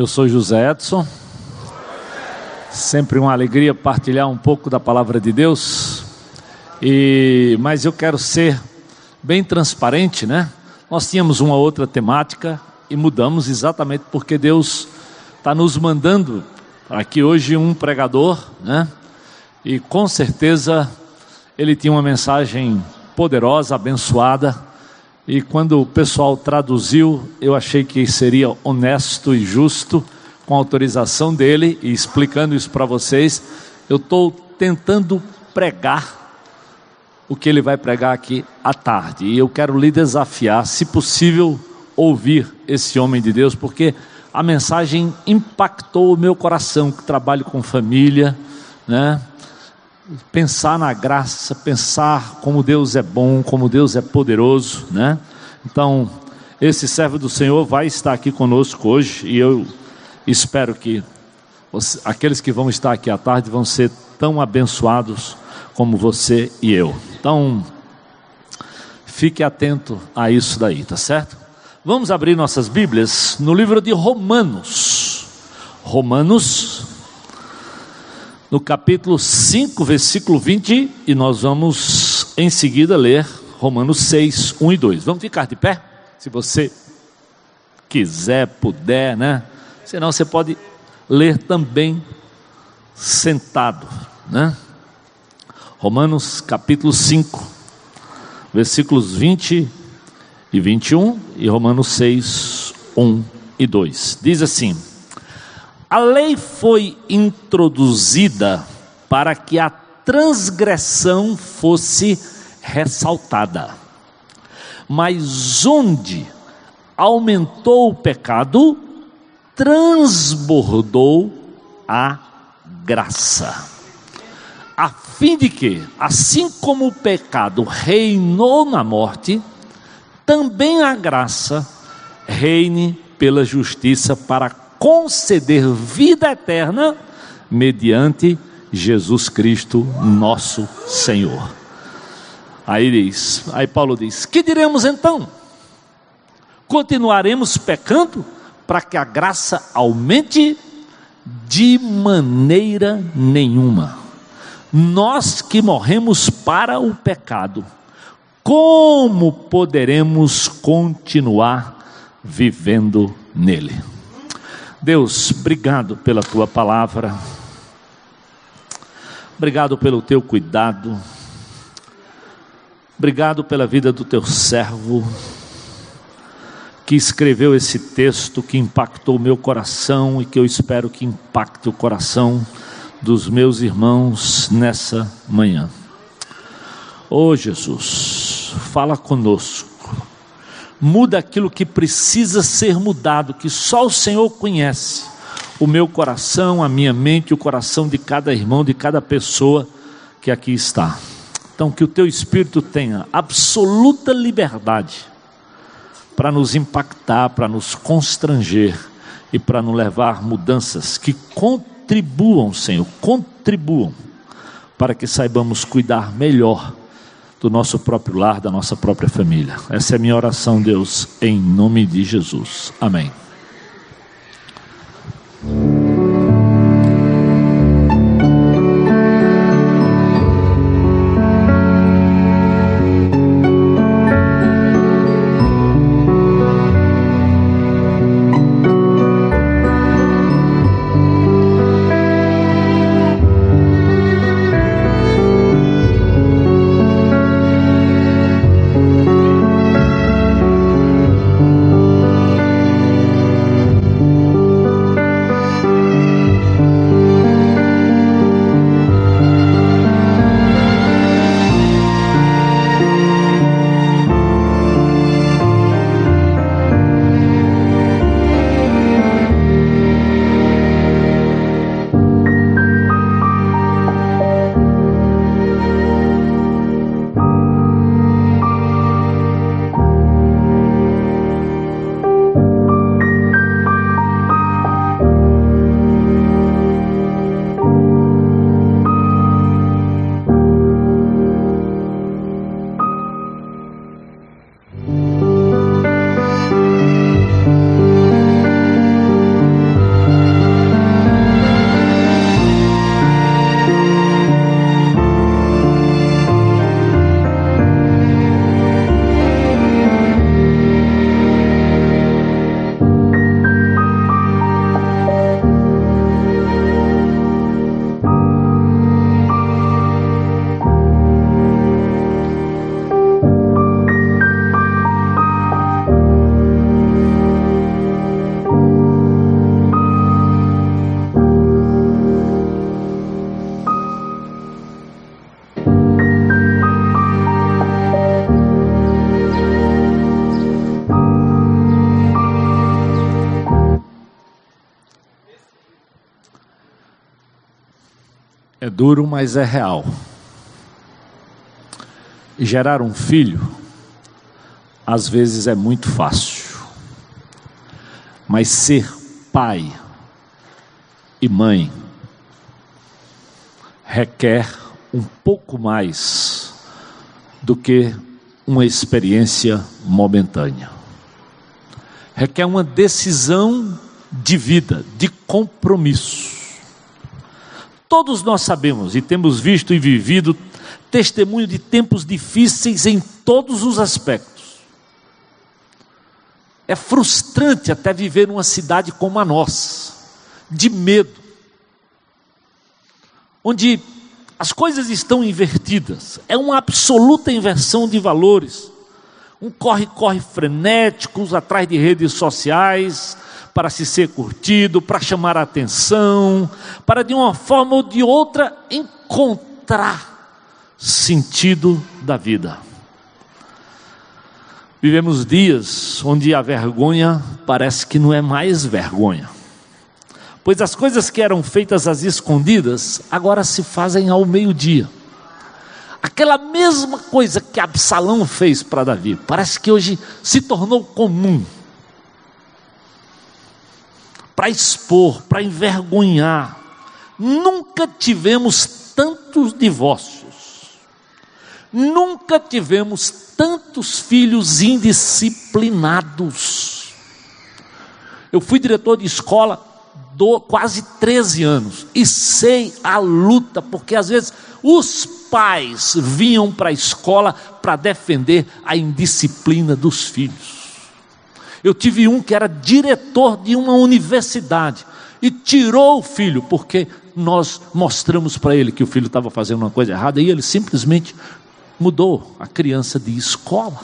Eu sou José Edson. Sempre uma alegria partilhar um pouco da palavra de Deus. E mas eu quero ser bem transparente, né? Nós tínhamos uma outra temática e mudamos exatamente porque Deus está nos mandando aqui hoje um pregador, né? E com certeza ele tinha uma mensagem poderosa, abençoada e quando o pessoal traduziu, eu achei que seria honesto e justo, com autorização dele, e explicando isso para vocês, eu estou tentando pregar o que ele vai pregar aqui à tarde. E eu quero lhe desafiar, se possível, ouvir esse homem de Deus, porque a mensagem impactou o meu coração, que trabalho com família, né? Pensar na graça, pensar como Deus é bom, como Deus é poderoso, né? Então, esse servo do Senhor vai estar aqui conosco hoje e eu espero que você, aqueles que vão estar aqui à tarde vão ser tão abençoados como você e eu. Então, fique atento a isso daí, tá certo? Vamos abrir nossas Bíblias no livro de Romanos. Romanos no capítulo 5, versículo 20, e nós vamos em seguida ler Romanos 6, 1 e 2. Vamos ficar de pé? Se você quiser, puder, né? Senão você pode ler também sentado, né? Romanos capítulo 5, versículos 20 e 21 e Romanos 6, 1 e 2. Diz assim: a lei foi introduzida para que a transgressão fosse ressaltada. Mas onde aumentou o pecado, transbordou a graça. A fim de que, assim como o pecado reinou na morte, também a graça reine pela justiça para conceder vida eterna mediante Jesus Cristo, nosso Senhor. Aí diz, aí Paulo diz: "Que diremos então? Continuaremos pecando para que a graça aumente de maneira nenhuma. Nós que morremos para o pecado, como poderemos continuar vivendo nele?" Deus, obrigado pela tua palavra, obrigado pelo teu cuidado, obrigado pela vida do teu servo, que escreveu esse texto que impactou o meu coração e que eu espero que impacte o coração dos meus irmãos nessa manhã. Oh Jesus, fala conosco muda aquilo que precisa ser mudado, que só o Senhor conhece. O meu coração, a minha mente, o coração de cada irmão, de cada pessoa que aqui está. Então, que o teu espírito tenha absoluta liberdade para nos impactar, para nos constranger e para nos levar mudanças que contribuam, Senhor, contribuam para que saibamos cuidar melhor do nosso próprio lar, da nossa própria família. Essa é a minha oração, Deus, em nome de Jesus. Amém. Duro, mas é real. Gerar um filho, às vezes é muito fácil, mas ser pai e mãe requer um pouco mais do que uma experiência momentânea. Requer uma decisão de vida, de compromisso. Todos nós sabemos e temos visto e vivido testemunho de tempos difíceis em todos os aspectos. É frustrante até viver numa cidade como a nossa, de medo, onde as coisas estão invertidas, é uma absoluta inversão de valores. Um corre-corre frenético atrás de redes sociais, para se ser curtido, para chamar a atenção, para de uma forma ou de outra encontrar sentido da vida. Vivemos dias onde a vergonha parece que não é mais vergonha. Pois as coisas que eram feitas às escondidas agora se fazem ao meio-dia. Aquela mesma coisa que Absalão fez para Davi, parece que hoje se tornou comum para expor, para envergonhar. Nunca tivemos tantos divórcios, nunca tivemos tantos filhos indisciplinados. Eu fui diretor de escola do, quase 13 anos e sei a luta, porque às vezes os pais vinham para a escola para defender a indisciplina dos filhos. Eu tive um que era diretor de uma universidade e tirou o filho, porque nós mostramos para ele que o filho estava fazendo uma coisa errada e ele simplesmente mudou a criança de escola.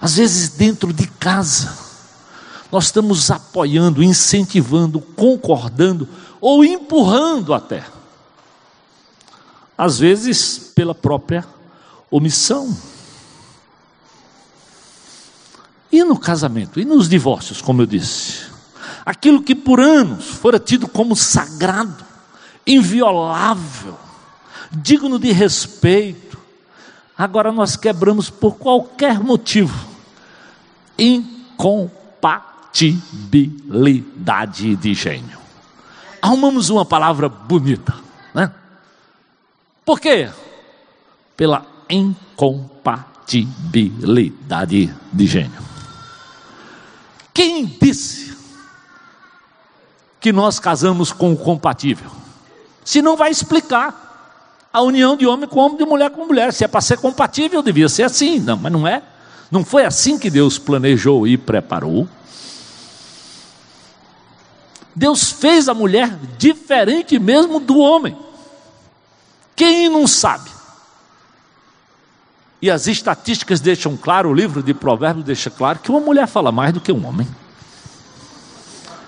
Às vezes, dentro de casa, nós estamos apoiando, incentivando, concordando ou empurrando até. Às vezes, pela própria omissão. E no casamento? E nos divórcios, como eu disse? Aquilo que por anos fora tido como sagrado, inviolável, digno de respeito, agora nós quebramos por qualquer motivo. Incompatibilidade de gênio. Arrumamos uma palavra bonita, né? Por quê? Pela incompatibilidade de gênio. Quem disse que nós casamos com o compatível? Se não vai explicar a união de homem com homem, de mulher com mulher. Se é para ser compatível, devia ser assim. Não, mas não é. Não foi assim que Deus planejou e preparou. Deus fez a mulher diferente mesmo do homem. Quem não sabe? E as estatísticas deixam claro, o livro de Provérbios deixa claro que uma mulher fala mais do que um homem.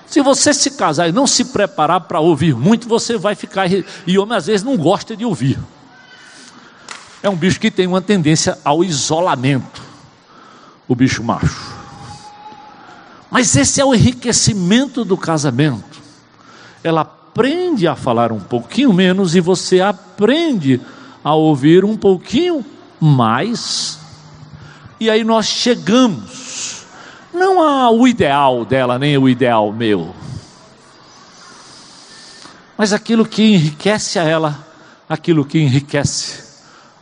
Se você se casar e não se preparar para ouvir muito, você vai ficar. E homem às vezes não gosta de ouvir. É um bicho que tem uma tendência ao isolamento, o bicho macho. Mas esse é o enriquecimento do casamento. Ela aprende a falar um pouquinho menos e você aprende a ouvir um pouquinho mais, e aí nós chegamos, não ao ideal dela, nem o ideal meu, mas aquilo que enriquece a ela, aquilo que enriquece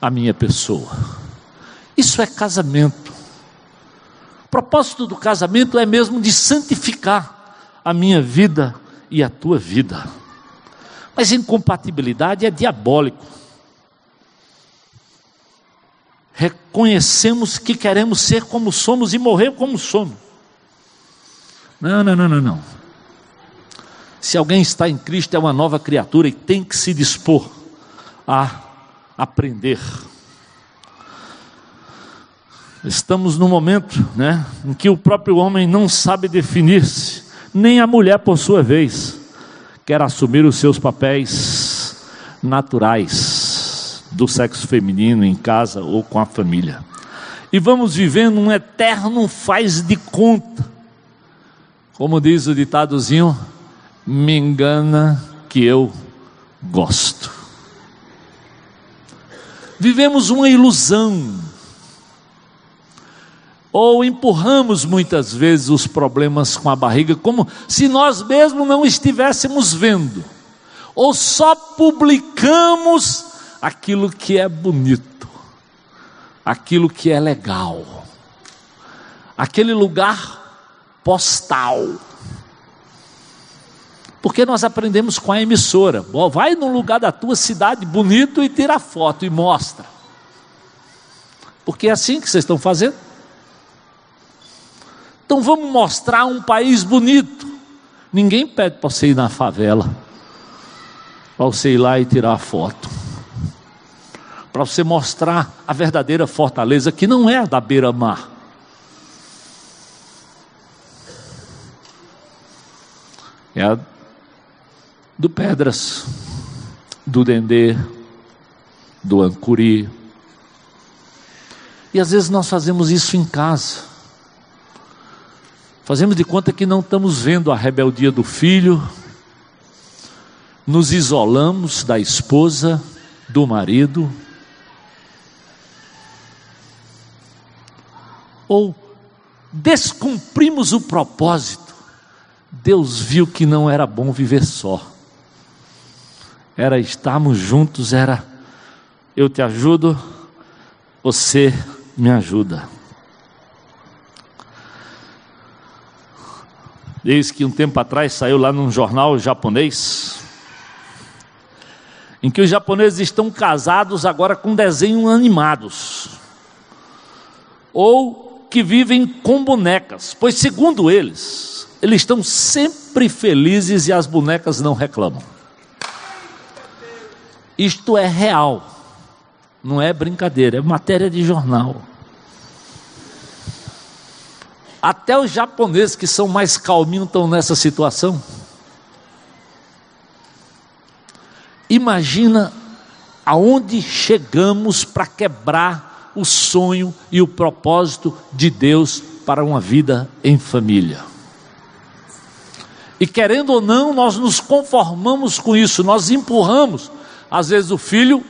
a minha pessoa. Isso é casamento. O propósito do casamento é mesmo de santificar a minha vida e a tua vida. Mas incompatibilidade é diabólico reconhecemos que queremos ser como somos e morrer como somos. Não, não, não, não, não. Se alguém está em Cristo, é uma nova criatura e tem que se dispor a aprender. Estamos num momento, né, em que o próprio homem não sabe definir-se, nem a mulher, por sua vez, quer assumir os seus papéis naturais do sexo feminino em casa ou com a família. E vamos vivendo um eterno faz de conta. Como diz o ditadozinho, me engana que eu gosto. Vivemos uma ilusão, ou empurramos muitas vezes os problemas com a barriga, como se nós mesmos não estivéssemos vendo, ou só publicamos aquilo que é bonito, aquilo que é legal, aquele lugar postal. Porque nós aprendemos com a emissora. Vai no lugar da tua cidade bonito e tira foto e mostra. Porque é assim que vocês estão fazendo. Então vamos mostrar um país bonito. Ninguém pede para você ir na favela, para você ir lá e tirar foto, para você mostrar a verdadeira fortaleza que não é a da beira-mar. É a do Pedras, do Dendê, do Ancuri. E às vezes nós fazemos isso em casa. Fazemos de conta que não estamos vendo a rebeldia do filho, nos isolamos da esposa, do marido, ou descumprimos o propósito. Deus viu que não era bom viver só era estarmos juntos, era eu te ajudo, você me ajuda. Desde que um tempo atrás saiu lá num jornal japonês, em que os japoneses estão casados agora com desenhos animados, ou que vivem com bonecas, pois segundo eles, eles estão sempre felizes e as bonecas não reclamam. Isto é real, não é brincadeira, é matéria de jornal. Até os japoneses que são mais calminhos estão nessa situação. Imagina aonde chegamos para quebrar o sonho e o propósito de Deus para uma vida em família. E querendo ou não, nós nos conformamos com isso, nós empurramos às vezes o filho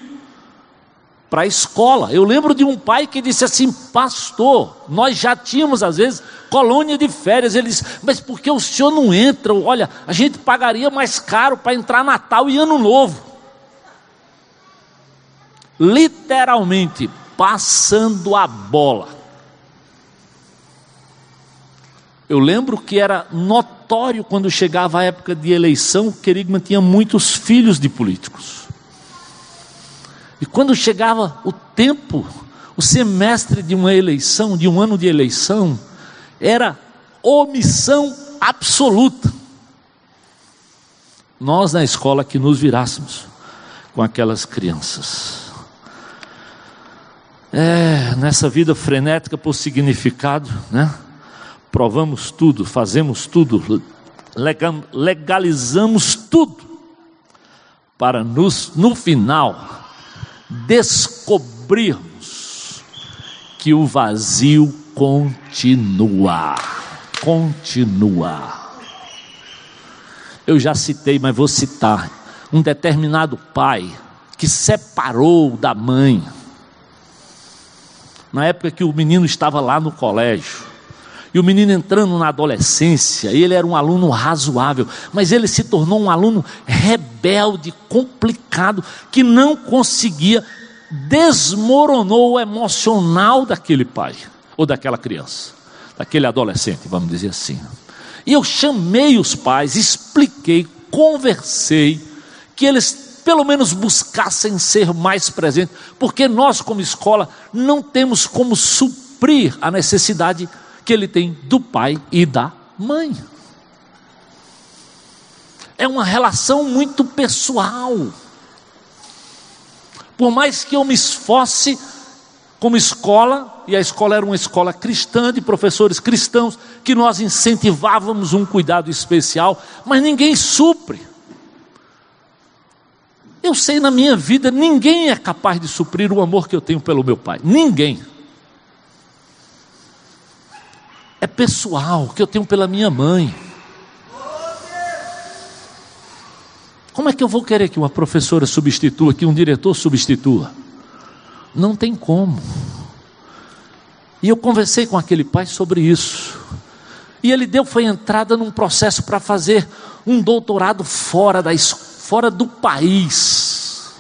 para a escola. Eu lembro de um pai que disse assim: Pastor, nós já tínhamos às vezes colônia de férias. Ele disse: Mas por que o senhor não entra? Olha, a gente pagaria mais caro para entrar Natal e Ano Novo. Literalmente, passando a bola. Eu lembro que era notório quando chegava a época de eleição, que Querigma tinha muitos filhos de políticos. E quando chegava o tempo, o semestre de uma eleição, de um ano de eleição, era omissão absoluta. Nós na escola que nos virássemos com aquelas crianças. É, nessa vida frenética por significado, né? Provamos tudo, fazemos tudo, legalizamos tudo, para nos, no final, descobrirmos que o vazio continua. Continua. Eu já citei, mas vou citar. Um determinado pai que separou da mãe, na época que o menino estava lá no colégio, e o menino entrando na adolescência, ele era um aluno razoável, mas ele se tornou um aluno rebelde, complicado, que não conseguia, desmoronou o emocional daquele pai, ou daquela criança, daquele adolescente, vamos dizer assim. E eu chamei os pais, expliquei, conversei, que eles pelo menos buscassem ser mais presentes, porque nós, como escola, não temos como suprir a necessidade que ele tem do pai e da mãe. É uma relação muito pessoal. Por mais que eu me esforce como escola, e a escola era uma escola cristã, de professores cristãos, que nós incentivávamos um cuidado especial, mas ninguém supre. Eu sei na minha vida, ninguém é capaz de suprir o amor que eu tenho pelo meu pai. Ninguém. é pessoal, que eu tenho pela minha mãe. Como é que eu vou querer que uma professora substitua, que um diretor substitua? Não tem como. E eu conversei com aquele pai sobre isso. E ele deu foi entrada num processo para fazer um doutorado fora da fora do país.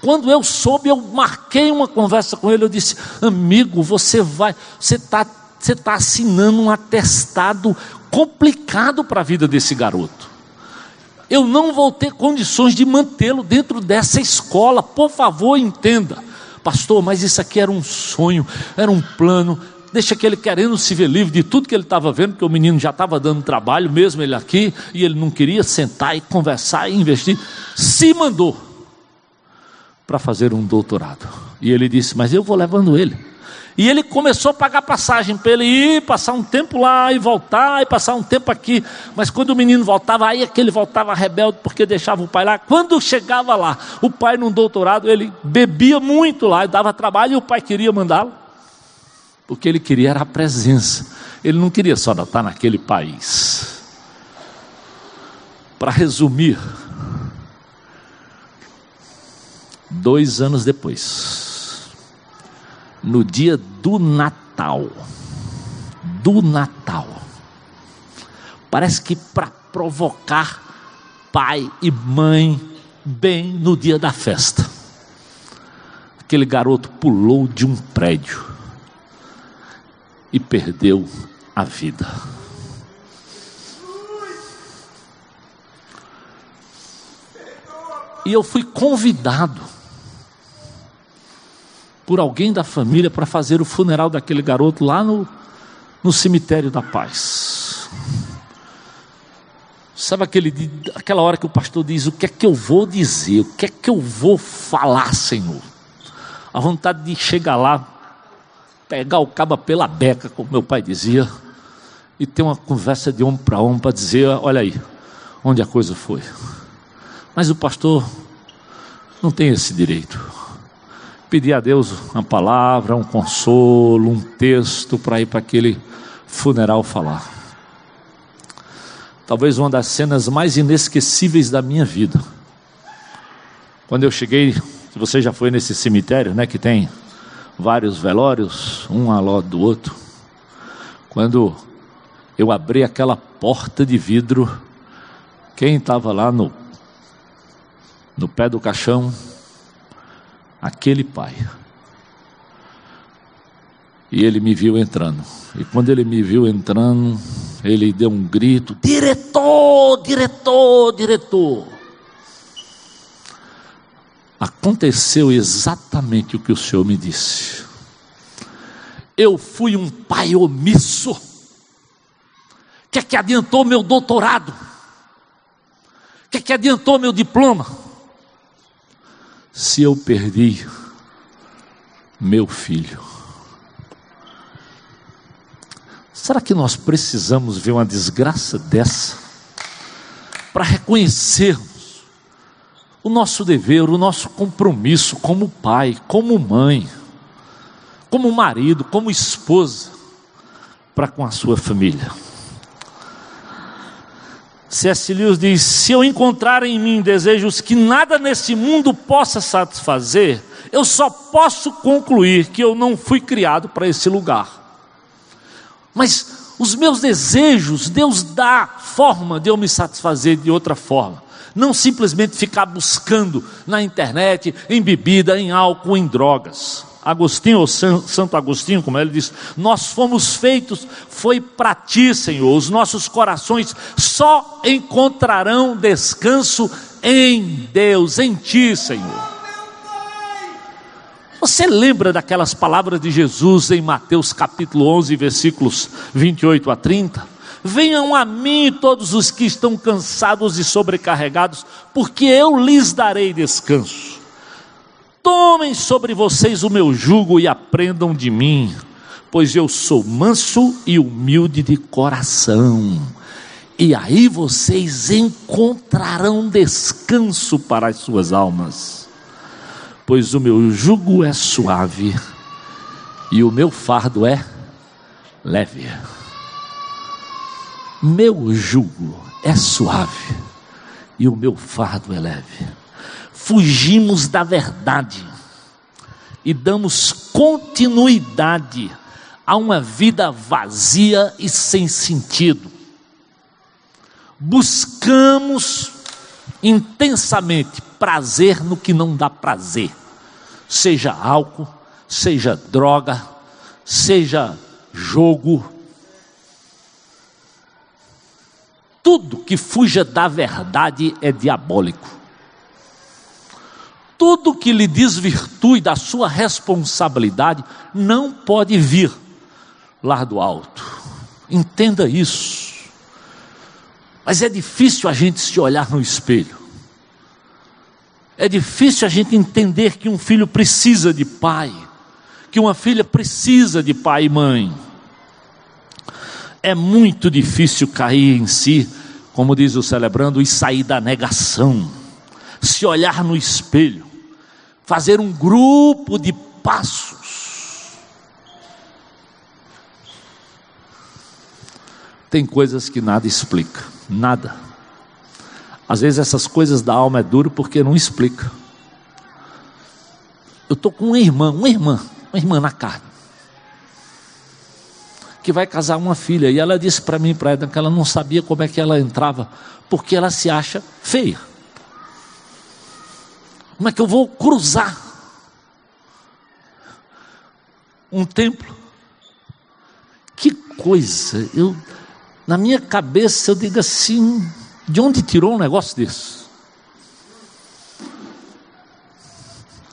Quando eu soube, eu marquei uma conversa com ele, eu disse: "Amigo, você vai, você está você tá assinando um atestado complicado para a vida desse garoto. Eu não vou ter condições de mantê-lo dentro dessa escola. Por favor, entenda. Pastor, mas isso aqui era um sonho, era um plano. Deixa que ele querendo se ver livre de tudo que ele estava vendo, porque o menino já estava dando trabalho, mesmo ele aqui, e ele não queria sentar e conversar e investir. Se mandou para fazer um doutorado. E ele disse: Mas eu vou levando ele. E ele começou a pagar passagem para ele ir, passar um tempo lá e voltar, e passar um tempo aqui. Mas quando o menino voltava, aí é que ele voltava rebelde porque deixava o pai lá. Quando chegava lá, o pai num doutorado, ele bebia muito lá, dava trabalho e o pai queria mandá-lo. Porque ele queria era a presença. Ele não queria só estar naquele país. Para resumir, dois anos depois, no dia do Natal. Do Natal. Parece que para provocar pai e mãe bem no dia da festa. Aquele garoto pulou de um prédio e perdeu a vida. E eu fui convidado por alguém da família para fazer o funeral daquele garoto lá no, no cemitério da paz. Sabe aquele, aquela hora que o pastor diz: O que é que eu vou dizer? O que é que eu vou falar, Senhor? A vontade de chegar lá, pegar o caba pela beca, como meu pai dizia, e ter uma conversa de homem para homem para dizer: Olha aí, onde a coisa foi. Mas o pastor não tem esse direito pedir a Deus uma palavra, um consolo, um texto para ir para aquele funeral falar. Talvez uma das cenas mais inesquecíveis da minha vida. Quando eu cheguei, você já foi nesse cemitério, né, que tem vários velórios, um ao lado do outro. Quando eu abri aquela porta de vidro, quem estava lá no no pé do caixão aquele pai. E ele me viu entrando. E quando ele me viu entrando, ele deu um grito: diretor, diretor, diretor. Aconteceu exatamente o que o Senhor me disse. Eu fui um pai omisso. O que é que adiantou meu doutorado? O que é que adiantou meu diploma? se eu perdi meu filho? Será que nós precisamos ver uma desgraça dessa para reconhecermos o nosso dever, o nosso compromisso como pai, como mãe, como marido, como esposa para com a sua família? C.S. Lewis diz: Se eu encontrar em mim desejos que nada nesse mundo possa satisfazer, eu só posso concluir que eu não fui criado para esse lugar. Mas os meus desejos, Deus dá forma de eu me satisfazer de outra forma. Não simplesmente ficar buscando na internet, em bebida, em álcool, em drogas. Agostinho, ou Santo Agostinho, como ele diz, nós fomos feitos, foi para ti, Senhor, os nossos corações só encontrarão descanso em Deus, em ti, Senhor. Você lembra daquelas palavras de Jesus em Mateus capítulo 11, versículos 28 a 30? Venham a mim todos os que estão cansados e sobrecarregados, porque eu lhes darei descanso. Tomem sobre vocês o meu jugo e aprendam de mim, pois eu sou manso e humilde de coração. E aí vocês encontrarão descanso para as suas almas, pois o meu jugo é suave e o meu fardo é leve. Meu jugo é suave e o meu fardo é leve. Fugimos da verdade e damos continuidade a uma vida vazia e sem sentido. Buscamos intensamente prazer no que não dá prazer, seja álcool, seja droga, seja jogo, tudo que fuja da verdade é diabólico. Tudo que lhe desvirtue da sua responsabilidade não pode vir lá do alto. Entenda isso. Mas é difícil a gente se olhar no espelho. É difícil a gente entender que um filho precisa de pai, que uma filha precisa de pai e mãe. É muito difícil cair em si, como diz o celebrando, e sair da negação, se olhar no espelho, fazer um grupo de passos. Tem coisas que nada explica, nada. Às vezes essas coisas da alma é duro porque não explica. Eu estou com uma irmã, uma irmã, uma irmã na carne, que vai casar uma filha, e ela disse para mim, para ela, que ela não sabia como é que ela entrava, porque ela se acha feia. Como é que eu vou cruzar um templo? Que coisa! Eu, na minha cabeça, eu digo assim: de onde tirou um negócio desse?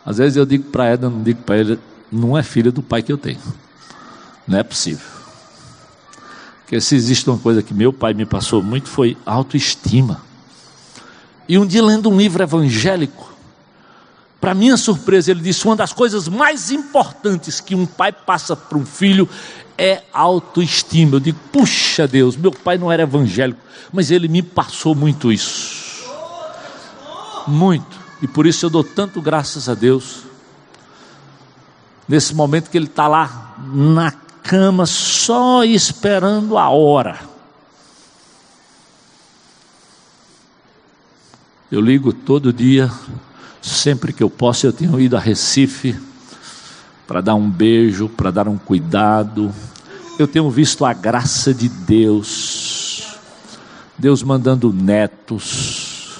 Às vezes eu digo para ela, não digo para ele, não é filha do pai que eu tenho. Não é possível. Porque se existe uma coisa que meu pai me passou muito foi autoestima. E um dia lendo um livro evangélico, para minha surpresa, ele disse: uma das coisas mais importantes que um pai passa para um filho é autoestima. Eu digo, puxa Deus, meu pai não era evangélico, mas ele me passou muito isso. Muito. E por isso eu dou tanto graças a Deus. Nesse momento que ele está lá na cama, só esperando a hora. Eu ligo todo dia, sempre que eu posso. Eu tenho ido a Recife para dar um beijo, para dar um cuidado, eu tenho visto a graça de Deus, Deus mandando netos,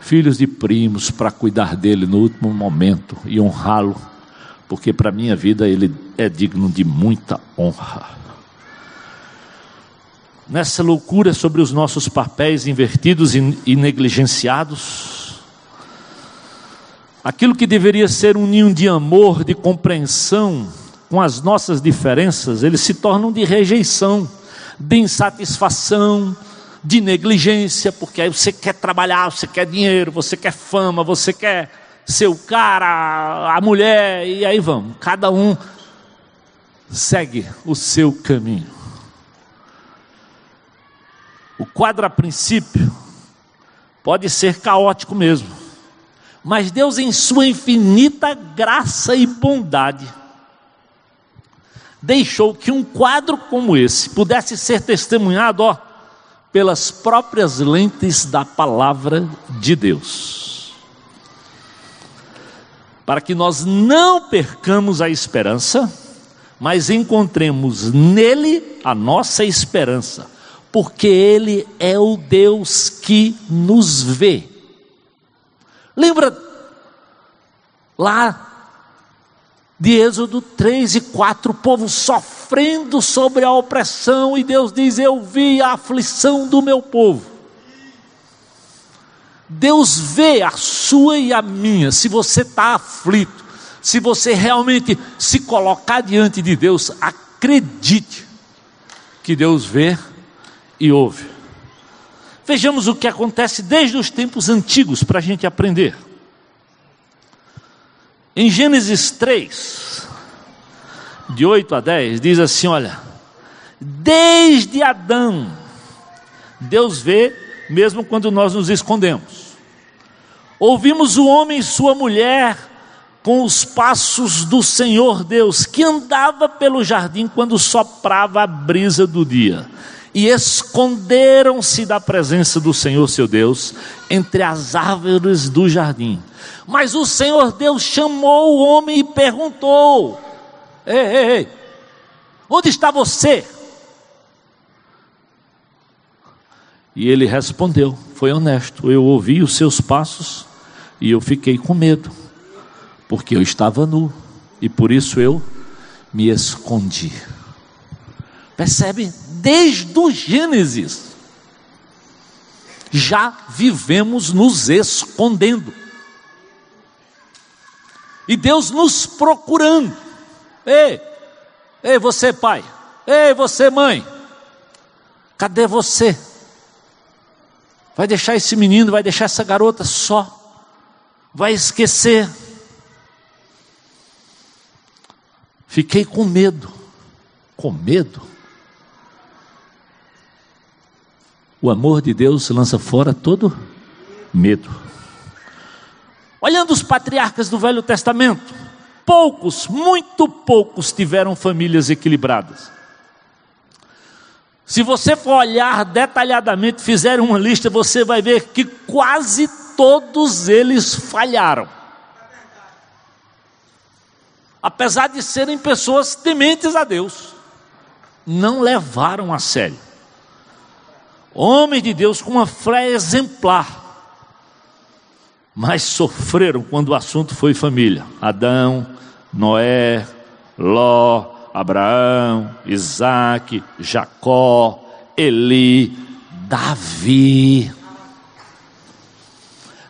filhos de primos para cuidar dele no último momento e honrá-lo, porque para minha vida ele é digno de muita honra. Nessa loucura sobre os nossos papéis invertidos e negligenciados, aquilo que deveria ser um ninho de amor, de compreensão, com as nossas diferenças, eles se tornam de rejeição, de insatisfação, de negligência, porque aí você quer trabalhar, você quer dinheiro, você quer fama, você quer ser o cara, a mulher, e aí vamos, cada um segue o seu caminho. O quadro a princípio pode ser caótico mesmo, mas Deus, em Sua infinita graça e bondade, deixou que um quadro como esse pudesse ser testemunhado, ó, pelas próprias lentes da palavra de Deus. Para que nós não percamos a esperança, mas encontremos nele a nossa esperança, porque ele é o Deus que nos vê. Lembra lá de Êxodo 3 e 4, o povo sofrendo sobre a opressão, e Deus diz: Eu vi a aflição do meu povo. Deus vê a sua e a minha, se você está aflito, se você realmente se colocar diante de Deus, acredite que Deus vê e ouve. Vejamos o que acontece desde os tempos antigos para a gente aprender. Em Gênesis 3, de 8 a 10, diz assim: olha, desde Adão, Deus vê mesmo quando nós nos escondemos. Ouvimos o homem e sua mulher com os passos do Senhor Deus, que andava pelo jardim quando soprava a brisa do dia. e esconderam-se da presença do Senhor seu Deus entre as árvores do jardim. Mas o Senhor Deus chamou o homem e perguntou: Ei, ei, ei, onde está você? E ele respondeu: Foi honesto, eu ouvi os seus passos e eu fiquei com medo, porque eu estava nu e por isso eu me escondi. Percebe? Desde o Gênesis, já vivemos nos escondendo. E Deus nos procurando. Ei, ei, você pai, ei, você mãe, cadê você? Vai deixar esse menino, vai deixar essa garota só, vai esquecer. Fiquei com medo, com medo. O amor de Deus lança fora todo medo. Olhando os patriarcas do Velho Testamento, poucos, muito poucos tiveram famílias equilibradas. Se você for olhar detalhadamente, fizer uma lista, você vai ver que quase todos eles falharam. Apesar de serem pessoas tementes a Deus, não levaram a sério. Homens de Deus com uma fé exemplar, mas sofreram quando o assunto foi família. Adão, Noé, Ló, Abraão, Isaac, Jacó, Eli, Davi.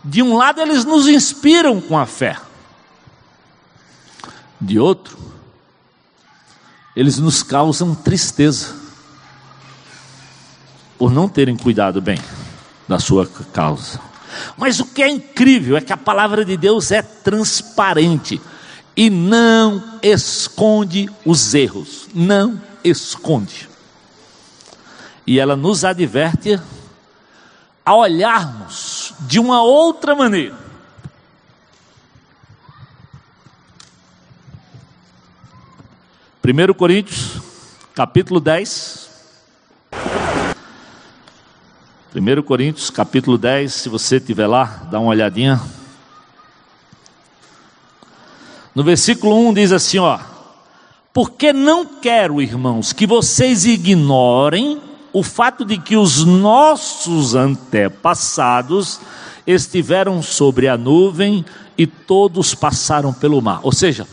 De um lado, eles nos inspiram com a fé, de outro, eles nos causam tristeza por não terem cuidado bem da sua causa. Mas o que é incrível é que a palavra de Deus é transparente e não esconde os erros, não esconde. E ela nos adverte a olharmos de uma outra maneira. Primeiro Coríntios, capítulo 10, 1 Coríntios capítulo 10, se você estiver lá, dá uma olhadinha. No versículo 1 diz assim: ó, porque não quero, irmãos, que vocês ignorem o fato de que os nossos antepassados estiveram sobre a nuvem e todos passaram pelo mar. Ou seja,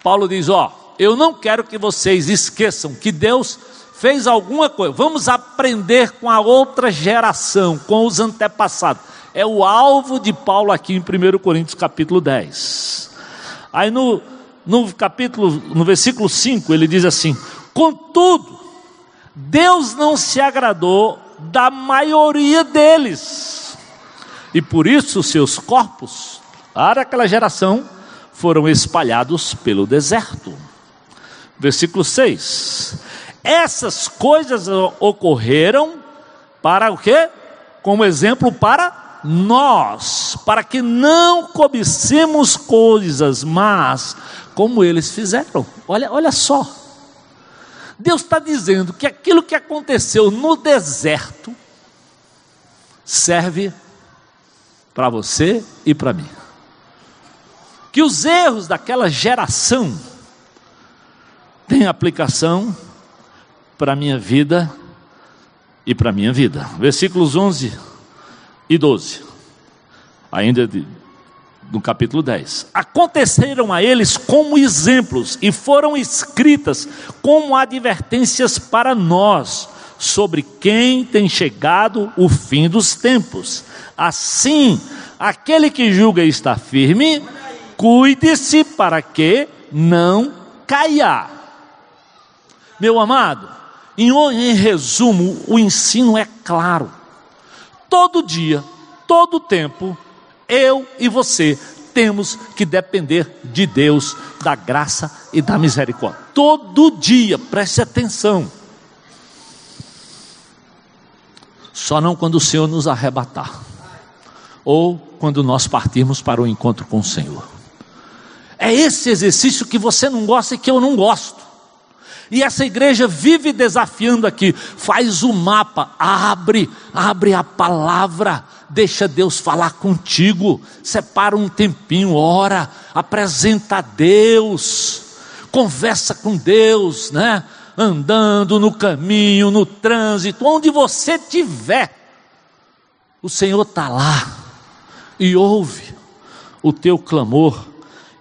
Paulo diz: ó, eu não quero que vocês esqueçam que Deus fez alguma coisa. Vamos aprender com a outra geração, com os antepassados. É o alvo de Paulo aqui em 1 Coríntios capítulo 10. Aí no, no capítulo, no versículo 5, ele diz assim: Contudo, Deus não se agradou da maioria deles. E por isso seus corpos, para aquela geração, foram espalhados pelo deserto. Versículo 6. Essas coisas ocorreram para o quê? Como exemplo para nós, para que não cobicemos coisas mas como eles fizeram. Olha, olha só. Deus está dizendo que aquilo que aconteceu no deserto serve para você e para mim. Que os erros daquela geração têm aplicação para a minha vida e para a minha vida. Versículos 11 e 12, ainda de, no capítulo 10. Aconteceram a eles como exemplos e foram escritas como advertências para nós sobre quem tem chegado o fim dos tempos. Assim, aquele que julga estar firme, cuide-se para que não caia. Meu amado, em, em resumo, o ensino é claro. Todo dia, todo tempo, eu e você temos que depender de Deus, da graça e da misericórdia. Todo dia, preste atenção. Só não quando o Senhor nos arrebatar, ou quando nós partirmos para o encontro com o Senhor. É esse exercício que você não gosta e que eu não gosto E essa igreja vive desafiando aqui, faz o mapa, abre, abre a palavra, deixa Deus falar contigo, separa um tempinho, ora, apresenta a Deus, conversa com Deus, né? Andando no caminho, no trânsito, onde você estiver, o Senhor está lá e ouve o teu clamor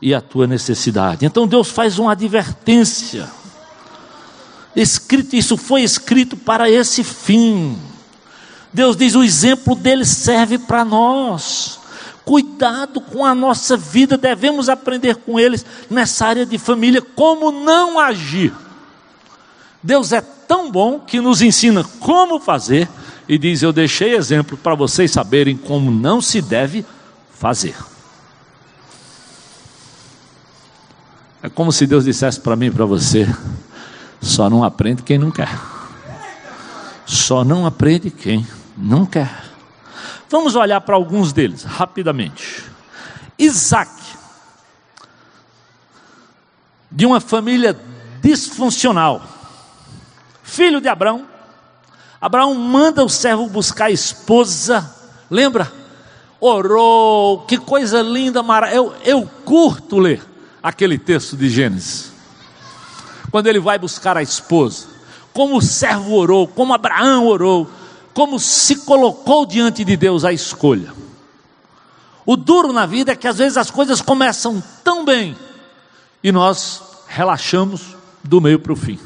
e a tua necessidade. Então Deus faz uma advertência. Escrito, isso foi escrito para esse fim. Deus diz: o exemplo dele serve para nós. Cuidado com a nossa vida, devemos aprender com eles nessa área de família como não agir. Deus é tão bom que nos ensina como fazer e diz: Eu deixei exemplo para vocês saberem como não se deve fazer. É como se Deus dissesse para mim e para você: só não aprende quem não quer. Só não aprende quem não quer. Vamos olhar para alguns deles rapidamente. Isaac, de uma família disfuncional, filho de Abraão. Abraão manda o servo buscar a esposa, lembra? Orou, que coisa linda, mara. Eu, eu curto ler aquele texto de Gênesis. Quando ele vai buscar a esposa, como o servo orou, como Abraão orou, como se colocou diante de Deus a escolha. O duro na vida é que às vezes as coisas começam tão bem e nós relaxamos do meio para o fim.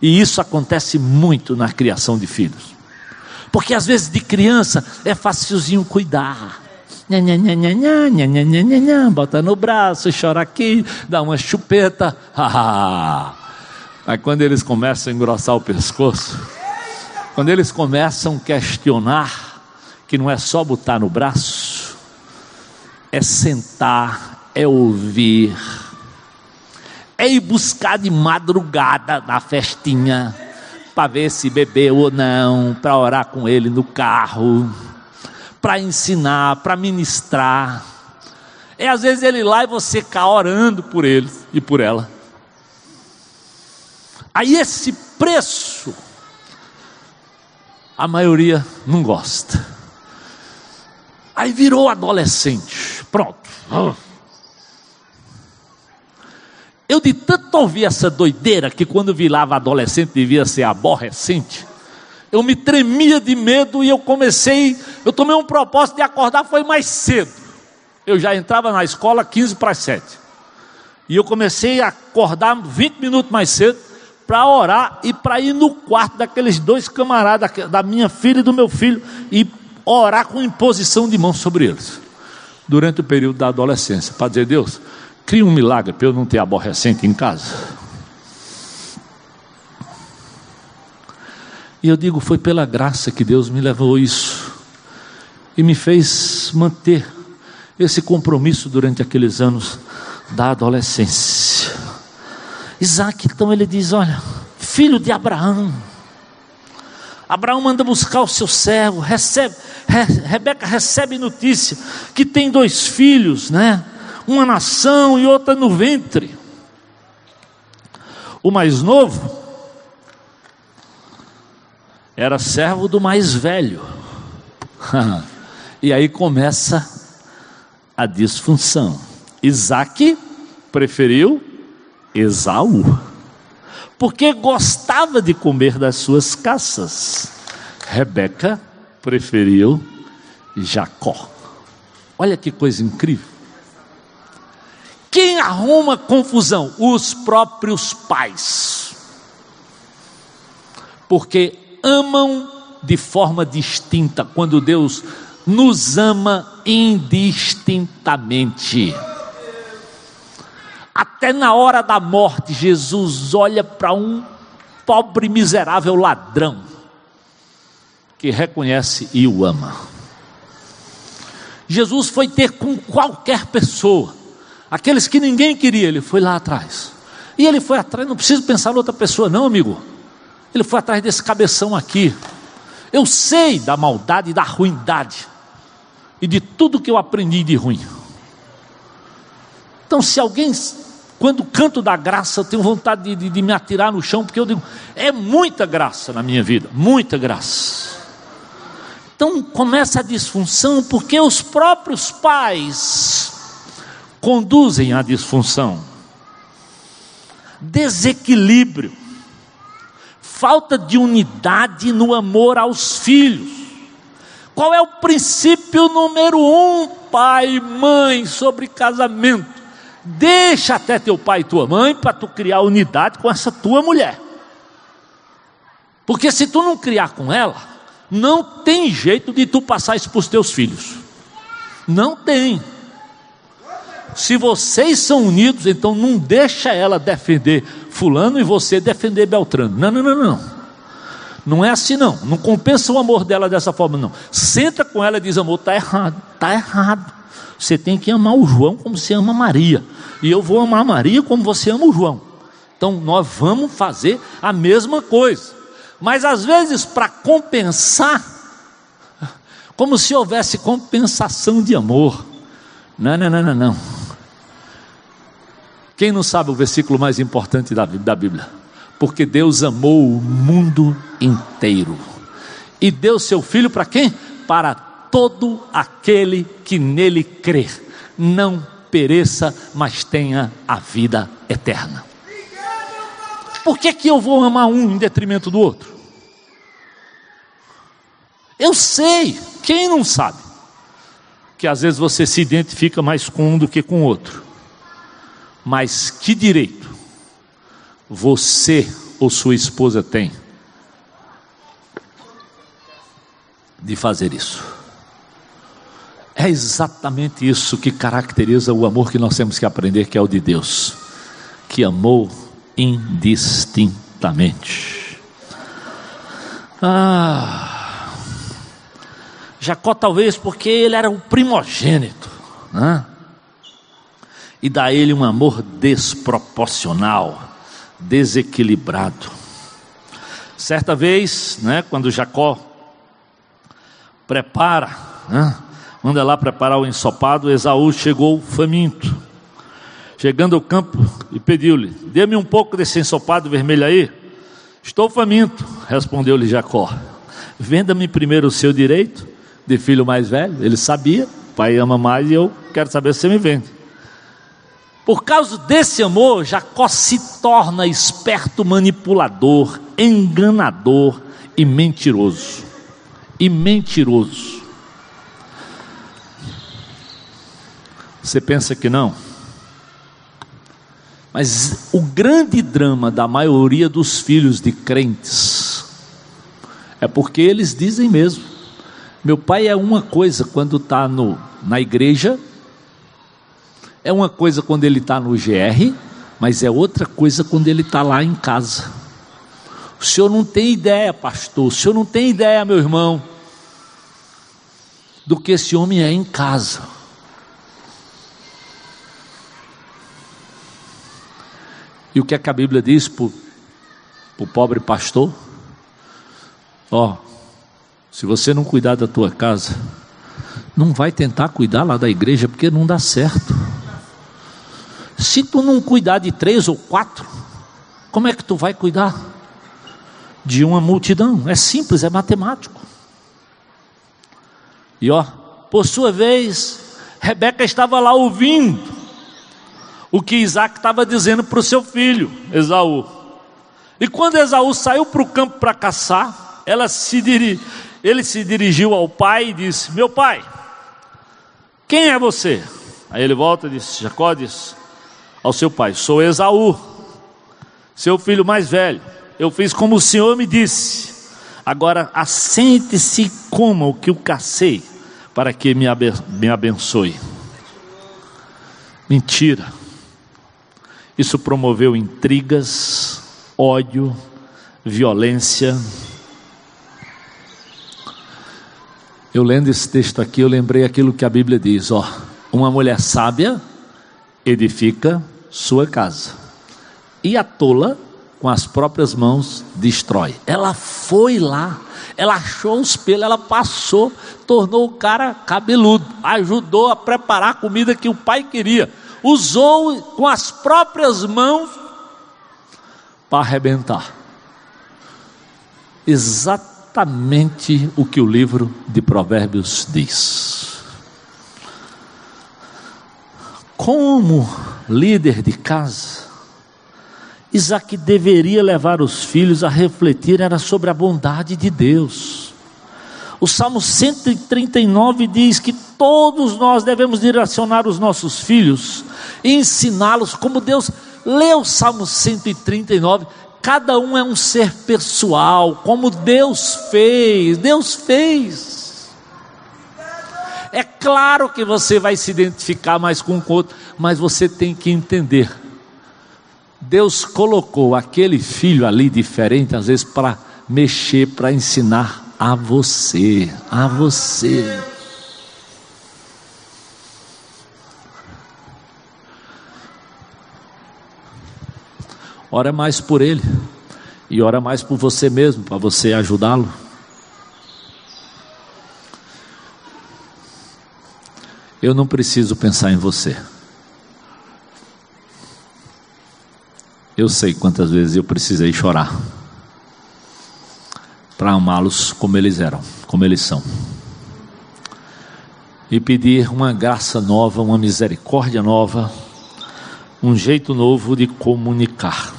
E isso acontece muito na criação de filhos. Porque às vezes de criança é facilzinho cuidar. Nha, nha, nha, nha, nha, nha, nha, nha, nha, bota no braço, chora aqui, dá uma chupeta. Aí quando eles começam a engrossar o pescoço, quando eles começam a questionar que não é só botar no braço, é sentar, é ouvir, é ir buscar de madrugada na festinha, para ver se bebeu ou não, para orar com ele no carro para ensinar, para ministrar. É às vezes ele lá e você cá orando por ele e por ela. Aí esse preço, a maioria não gosta. Aí virou adolescente. Pronto. Eu de tanto ouvir essa doideira que quando virava adolescente devia ser aborrecente eu me tremia de medo e eu comecei, eu tomei um propósito de acordar, foi mais cedo. Eu já entrava na escola 15 para 7. E eu comecei a acordar 20 minutos mais cedo para orar e para ir no quarto daqueles dois camaradas, da minha filha e do meu filho, e orar com imposição de mãos sobre eles. Durante o período da adolescência, para dizer, Deus, cria um milagre para eu não ter aborrecente em casa. E eu digo, foi pela graça que Deus me levou isso e me fez manter esse compromisso durante aqueles anos da adolescência. Isaac, então ele diz: Olha, filho de Abraão. Abraão manda buscar o seu servo, recebe, Re, Rebeca recebe notícia que tem dois filhos, né? Uma nação e outra no ventre. O mais novo era servo do mais velho. e aí começa a disfunção. Isaac preferiu Esaú, porque gostava de comer das suas caças. Rebeca preferiu Jacó. Olha que coisa incrível. Quem arruma confusão? Os próprios pais. Porque amam de forma distinta, quando Deus nos ama indistintamente. Até na hora da morte, Jesus olha para um pobre, miserável ladrão que reconhece e o ama. Jesus foi ter com qualquer pessoa, aqueles que ninguém queria, ele foi lá atrás. E ele foi atrás, não preciso pensar em outra pessoa, não, amigo. Ele foi atrás desse cabeção aqui. Eu sei da maldade e da ruindade e de tudo que eu aprendi de ruim. Então, se alguém Quando canto da graça, eu tenho vontade de, de, de me atirar no chão, porque eu digo, é muita graça na minha vida, muita graça. Então começa a disfunção, porque os próprios pais conduzem à disfunção. Desequilíbrio, falta de unidade no amor aos filhos. Qual é o princípio número um, pai e mãe, sobre casamento? Deixa até teu pai e tua mãe para tu criar unidade com essa tua mulher. Porque se tu não criar com ela, não tem jeito de tu passar isso para os teus filhos. Não tem. Se vocês são unidos, então não deixa ela defender fulano e você defender Beltrano. Não, não, não, não. Não é assim não. Não compensa o amor dela dessa forma não. Senta com ela e diz amor, tá errado, tá errado. Você tem que amar o João como você ama Maria. E eu vou amar Maria como você ama o João. Então nós vamos fazer a mesma coisa. Mas às vezes, para compensar, como se houvesse compensação de amor. Não, não, não, não, não. Quem não sabe o versículo mais importante da, da Bíblia? Porque Deus amou o mundo inteiro. E deu seu filho para quem? Para todo aquele que nele crer, não pereça, mas tenha a vida eterna. Por que, que eu vou amar um em detrimento do outro? Eu sei, quem não sabe? Que às vezes você se identifica mais com um do que com o outro. Mas que direito você ou sua esposa tem de fazer isso? É exatamente isso que caracteriza o amor que nós temos que aprender, que é o de Deus, que amou indistintamente. Ah, Jacó talvez porque ele era o primogênito, né? e dá a ele um amor desproporcional, desequilibrado. Certa vez, né, quando Jacó prepara, né, manda lá preparar o ensopado. Esaú chegou faminto. Chegando ao campo e pediu-lhe: Dê-me um pouco desse ensopado vermelho aí. Estou faminto, respondeu-lhe Jacó. Venda-me primeiro o seu direito de filho mais velho. Ele sabia, pai ama mais e eu quero saber se você me vende. Por causa desse amor, Jacó se torna esperto manipulador, enganador e mentiroso. E mentiroso. Você pensa que não? Mas o grande drama da maioria dos filhos de crentes é porque eles dizem mesmo: meu pai é uma coisa quando está na igreja, é uma coisa quando ele está no GR, mas é outra coisa quando ele está lá em casa. O senhor não tem ideia, pastor, o senhor não tem ideia, meu irmão, do que esse homem é em casa. E o que é que a Bíblia diz para o pobre pastor? Ó, oh, se você não cuidar da tua casa, não vai tentar cuidar lá da igreja, porque não dá certo. Se tu não cuidar de três ou quatro, como é que tu vai cuidar de uma multidão? É simples, é matemático. E ó, por sua vez, Rebeca estava lá ouvindo o que Isaac estava dizendo para o seu filho, Esaú. E quando Esaú saiu para o campo para caçar, se diri... ele se dirigiu ao pai e disse: Meu pai, quem é você? Aí ele volta e disse: Jacó disse ao seu pai: Sou Esaú, seu filho mais velho. Eu fiz como o senhor me disse. Agora assente-se e coma o que eu cacei, para que me abençoe. Mentira. Isso promoveu intrigas, ódio, violência. Eu lendo esse texto aqui, eu lembrei aquilo que a Bíblia diz: ó, uma mulher sábia edifica sua casa, e a tola, com as próprias mãos, destrói. Ela foi lá, ela achou os pelos, ela passou, tornou o cara cabeludo, ajudou a preparar a comida que o pai queria. Usou com as próprias mãos para arrebentar. Exatamente o que o livro de Provérbios diz. Como líder de casa, Isaac deveria levar os filhos a refletir era sobre a bondade de Deus. O Salmo 139 diz que todos nós devemos direcionar os nossos filhos ensiná-los como Deus. Lê o Salmo 139, cada um é um ser pessoal, como Deus fez, Deus fez. É claro que você vai se identificar mais com o outro, mas você tem que entender Deus colocou aquele filho ali diferente, às vezes, para mexer, para ensinar a você, a você. Ora mais por ele e ora mais por você mesmo, para você ajudá-lo. Eu não preciso pensar em você. Eu sei quantas vezes eu precisei chorar para amá-los como eles eram, como eles são. E pedir uma graça nova, uma misericórdia nova, um jeito novo de comunicar.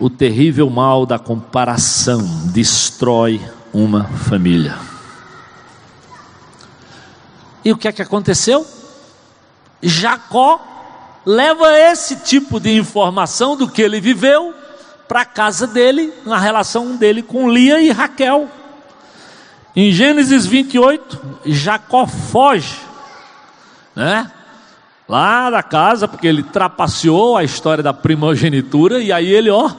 O terrível mal da comparação destrói uma família. E o que é que aconteceu? Jacó leva esse tipo de informação do que ele viveu para a casa dele, na relação dele com Lia e Raquel. Em Gênesis 28, Jacó foge, né? Lá da casa, porque ele trapaceou a história da primogenitura, e aí ele, ó,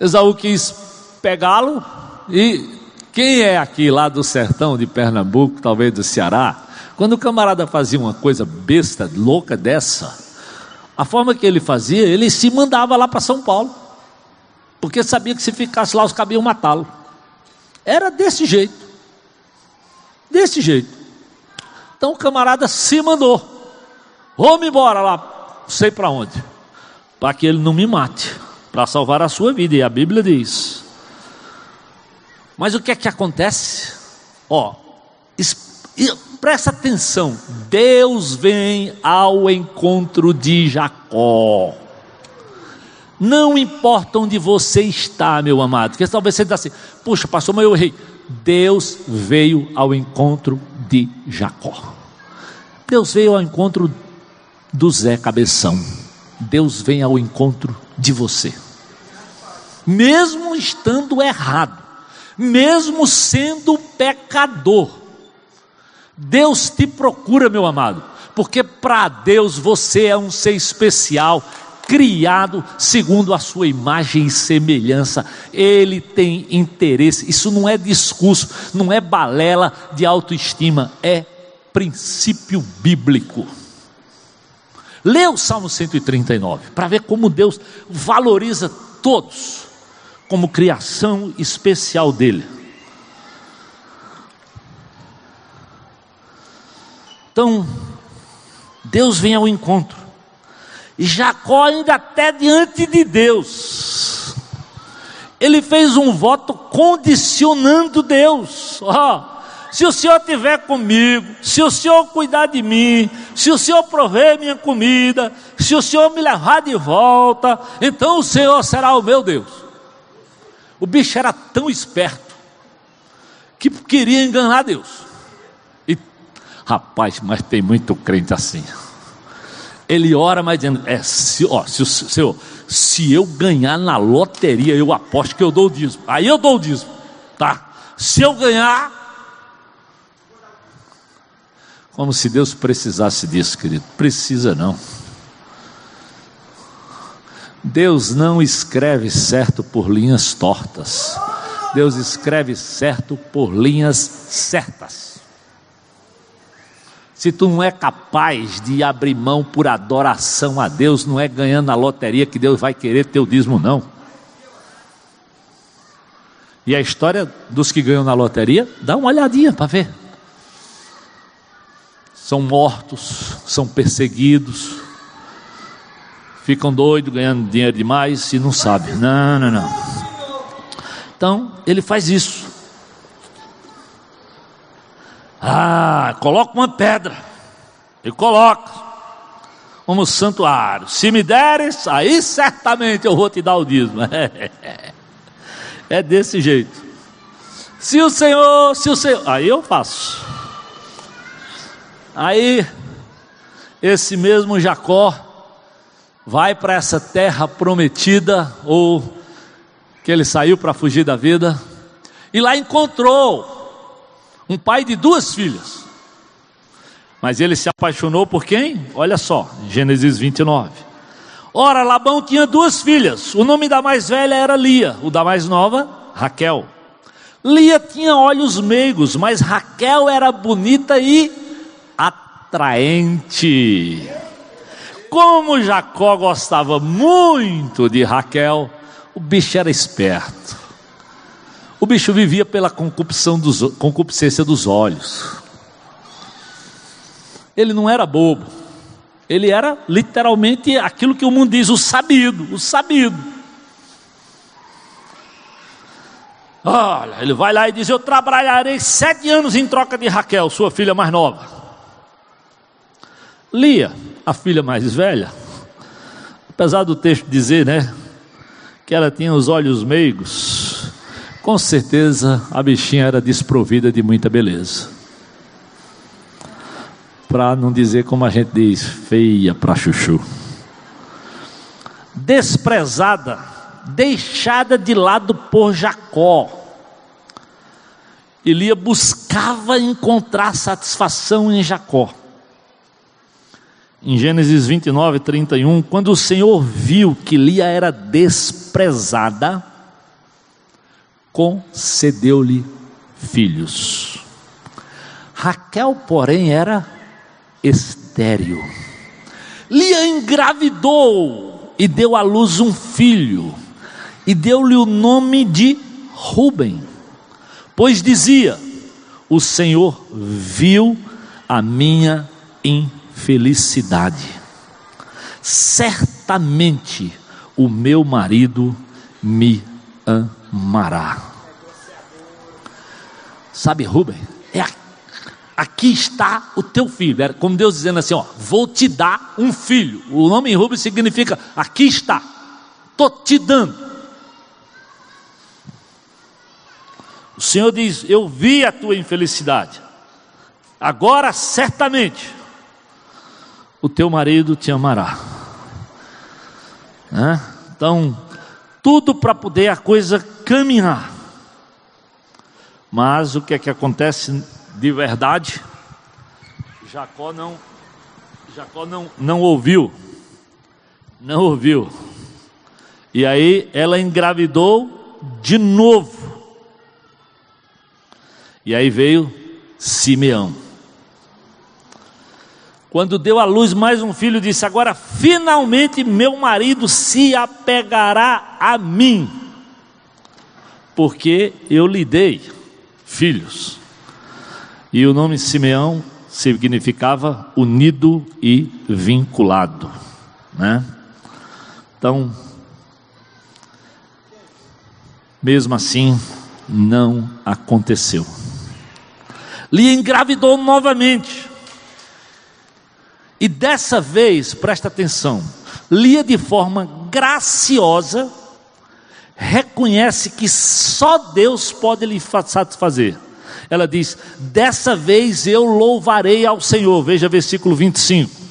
Esaú quis pegá-lo, e quem é aqui lá do sertão de Pernambuco, talvez do Ceará, quando o camarada fazia uma coisa besta, louca dessa, a forma que ele fazia, ele se mandava lá para São Paulo, porque sabia que se ficasse lá os cabiam matá-lo. Era desse jeito, desse jeito. Então o camarada se mandou, vou-me embora lá, sei para onde, para que ele não me mate, para salvar a sua vida, e a Bíblia diz. Mas o que é que acontece? Ó, presta atenção, Deus vem ao encontro de Jacó. Não importa onde você está, meu amado, porque talvez você diga assim: puxa, pastor, mas eu errei. Deus veio ao encontro de Jacó. Deus veio ao encontro do Zé Cabeção. Deus vem ao encontro de você. Mesmo estando errado, mesmo sendo pecador, Deus te procura, meu amado, porque para Deus você é um ser especial, criado segundo a sua imagem e semelhança. Ele tem interesse. Isso não é discurso, não é balela de autoestima, é princípio bíblico. Lê o Salmo 139 para ver como Deus valoriza todos como criação especial dele. Então, Deus vem ao encontro. E Jacó ainda até diante de Deus. Ele fez um voto condicionando Deus. Oh, se o Senhor estiver comigo, se o Senhor cuidar de mim, se o Senhor prover minha comida, se o Senhor me levar de volta, então o Senhor será o meu Deus. O bicho era tão esperto que queria enganar Deus. Rapaz, mas tem muito crente assim. Ele ora, mas dizendo: é, se, ó, se, Senhor, se eu ganhar na loteria, eu aposto que eu dou o dízimo. Aí eu dou o dízimo, tá? Se eu ganhar. Como se Deus precisasse disso, querido. Precisa não. Deus não escreve certo por linhas tortas. Deus escreve certo por linhas certas. Se tu não é capaz de abrir mão por adoração a Deus, não é ganhando na loteria que Deus vai querer teu dízimo, não. E a história dos que ganham na loteria, dá uma olhadinha para ver. são mortos, são perseguidos, ficam doidos, ganhando dinheiro demais e não sabem. Não, não, não. Então, ele faz isso. Ah, coloca uma pedra. E coloca como santuário. Se me deres, aí certamente eu vou te dar o dízimo. É desse jeito. Se o Senhor, se o Senhor, aí eu faço. Aí esse mesmo Jacó vai para essa terra prometida ou que ele saiu para fugir da vida e lá encontrou um pai de duas filhas. Mas ele se apaixonou por quem? Olha só, Gênesis 29. Ora, Labão tinha duas filhas. O nome da mais velha era Lia, o da mais nova, Raquel. Lia tinha olhos meigos, mas Raquel era bonita e atraente. Como Jacó gostava muito de Raquel, o bicho era esperto. O bicho vivia pela concupiscência dos, concupiscência dos olhos. Ele não era bobo. Ele era literalmente aquilo que o mundo diz, o sabido, o sabido. Olha, ele vai lá e diz: Eu trabalharei sete anos em troca de Raquel, sua filha mais nova. Lia, a filha mais velha, apesar do texto dizer, né, que ela tinha os olhos meigos, com certeza a bichinha era desprovida de muita beleza. Para não dizer como a gente diz, feia para chuchu. Desprezada, deixada de lado por Jacó. Elia buscava encontrar satisfação em Jacó em Gênesis 29, 31, quando o Senhor viu que Lia era desprezada, concedeu-lhe filhos. Raquel, porém, era estéril. Lia engravidou e deu à luz um filho, e deu-lhe o nome de Ruben, pois dizia: O Senhor viu a minha infidelidade felicidade. Certamente o meu marido me amará. Sabe, Rubem? É aqui está o teu filho. Era como Deus dizendo assim: ó, vou te dar um filho. O nome Rubem significa aqui está, estou te dando. O Senhor diz: Eu vi a tua infelicidade. Agora certamente o teu marido te amará. Né? Então, tudo para poder a coisa caminhar. Mas o que é que acontece de verdade? Jacó não, Jacó não, não ouviu, não ouviu. E aí ela engravidou de novo. E aí veio Simeão. Quando deu à luz mais um filho, disse: Agora finalmente meu marido se apegará a mim, porque eu lhe dei filhos. E o nome Simeão significava unido e vinculado, né? Então, mesmo assim, não aconteceu. Lhe engravidou novamente. E dessa vez, presta atenção, Lia de forma graciosa reconhece que só Deus pode lhe satisfazer. Ela diz: Dessa vez eu louvarei ao Senhor. Veja versículo 25.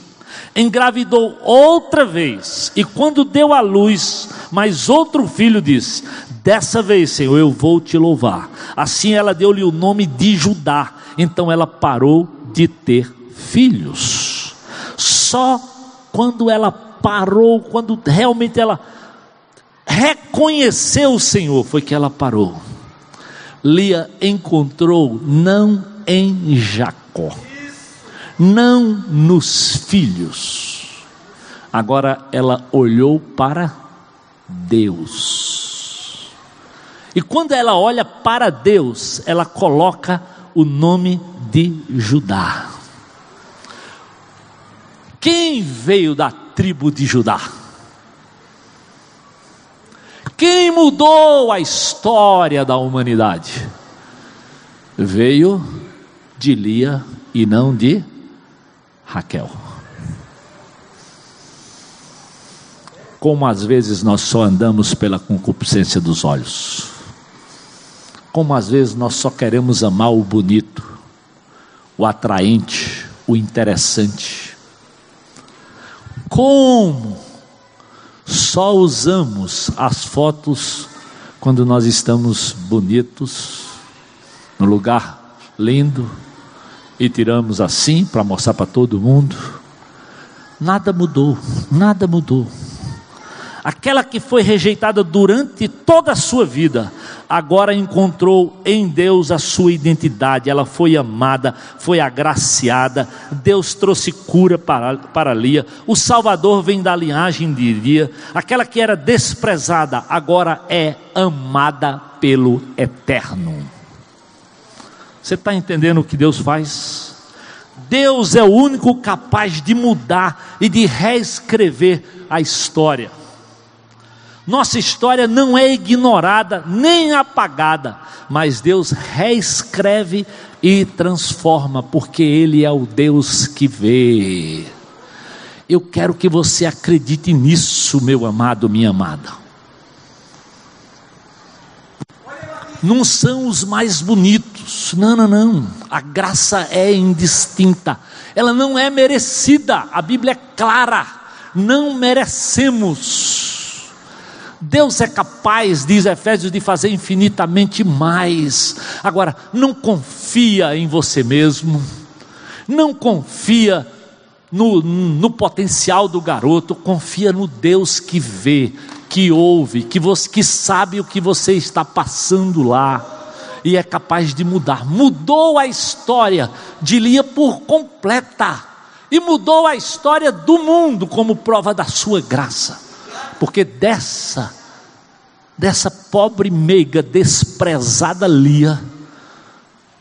Engravidou outra vez, e quando deu à luz, mais outro filho disse: Dessa vez, Senhor, eu vou te louvar. Assim ela deu-lhe o nome de Judá. Então ela parou de ter filhos. Só quando ela parou, quando realmente ela reconheceu o Senhor, foi que ela parou. Lia encontrou não em Jacó, não nos filhos. Agora ela olhou para Deus. E quando ela olha para Deus, ela coloca o nome de Judá. Quem veio da tribo de Judá? Quem mudou a história da humanidade? Veio de Lia e não de Raquel. Como às vezes nós só andamos pela concupiscência dos olhos. Como às vezes nós só queremos amar o bonito, o atraente, o interessante. Como só usamos as fotos quando nós estamos bonitos, no lugar lindo, e tiramos assim para mostrar para todo mundo. Nada mudou, nada mudou. Aquela que foi rejeitada durante toda a sua vida, agora encontrou em Deus a sua identidade. Ela foi amada, foi agraciada. Deus trouxe cura para, para Lia. O Salvador vem da linhagem de Lia. Aquela que era desprezada, agora é amada pelo Eterno. Você está entendendo o que Deus faz? Deus é o único capaz de mudar e de reescrever a história. Nossa história não é ignorada nem apagada, mas Deus reescreve e transforma, porque Ele é o Deus que vê. Eu quero que você acredite nisso, meu amado, minha amada. Não são os mais bonitos, não, não, não. A graça é indistinta, ela não é merecida, a Bíblia é clara, não merecemos Deus é capaz, diz Efésios, de fazer infinitamente mais. Agora, não confia em você mesmo, não confia no, no potencial do garoto, confia no Deus que vê, que ouve, que, você, que sabe o que você está passando lá. E é capaz de mudar. Mudou a história de Lia por completa. E mudou a história do mundo como prova da sua graça porque dessa, dessa pobre meiga desprezada Lia,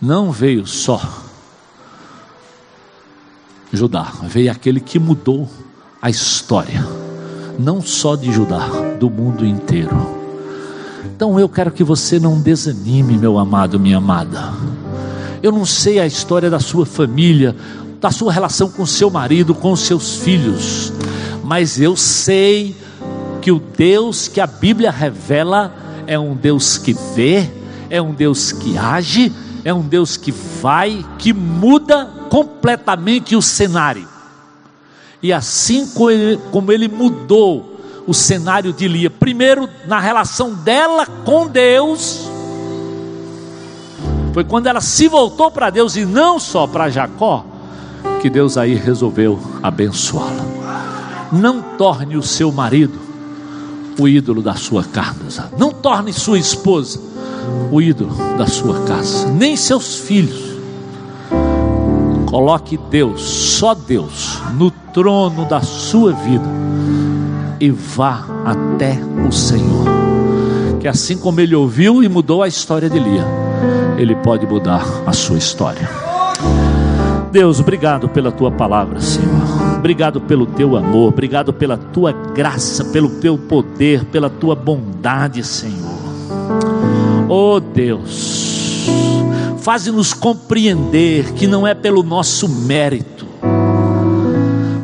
não veio só Judá, veio aquele que mudou a história, não só de Judá, do mundo inteiro. Então eu quero que você não desanime, meu amado, minha amada. Eu não sei a história da sua família, da sua relação com seu marido, com seus filhos, mas eu sei que o Deus que a Bíblia revela é um Deus que vê, é um Deus que age, é um Deus que vai, que muda completamente o cenário. E assim como ele mudou o cenário de Lia, primeiro na relação dela com Deus, foi quando ela se voltou para Deus e não só para Jacó, que Deus aí resolveu abençoá-la. Não torne o seu marido o ídolo da sua casa. Não torne sua esposa o ídolo da sua casa, nem seus filhos. Coloque Deus, só Deus, no trono da sua vida e vá até o Senhor. Que assim como ele ouviu e mudou a história de Lia, ele pode mudar a sua história. Deus, obrigado pela tua palavra, Senhor. Obrigado pelo teu amor, obrigado pela tua graça, pelo teu poder, pela tua bondade, Senhor. Oh Deus, faze-nos compreender que não é pelo nosso mérito,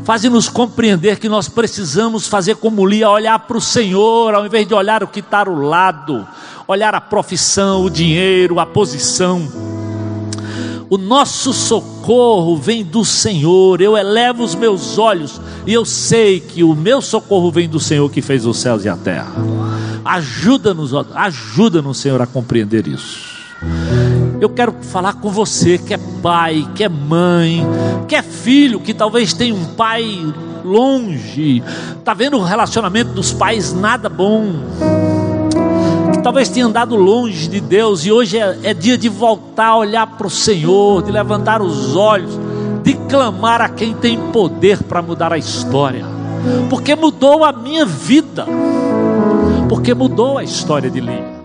faze-nos compreender que nós precisamos fazer como Lia, olhar para o Senhor, ao invés de olhar o que está ao lado, olhar a profissão, o dinheiro, a posição o nosso socorro vem do Senhor. Eu elevo os meus olhos e eu sei que o meu socorro vem do Senhor que fez os céus e a terra. Ajuda-nos, ajuda-nos, Senhor, a compreender isso. Eu quero falar com você que é pai, que é mãe, que é filho, que talvez tenha um pai longe, está vendo o relacionamento dos pais nada bom talvez tenha andado longe de Deus e hoje é, é dia de voltar a olhar para o Senhor, de levantar os olhos, de clamar a quem tem poder para mudar a história, porque mudou a minha vida, porque mudou a história de Lia.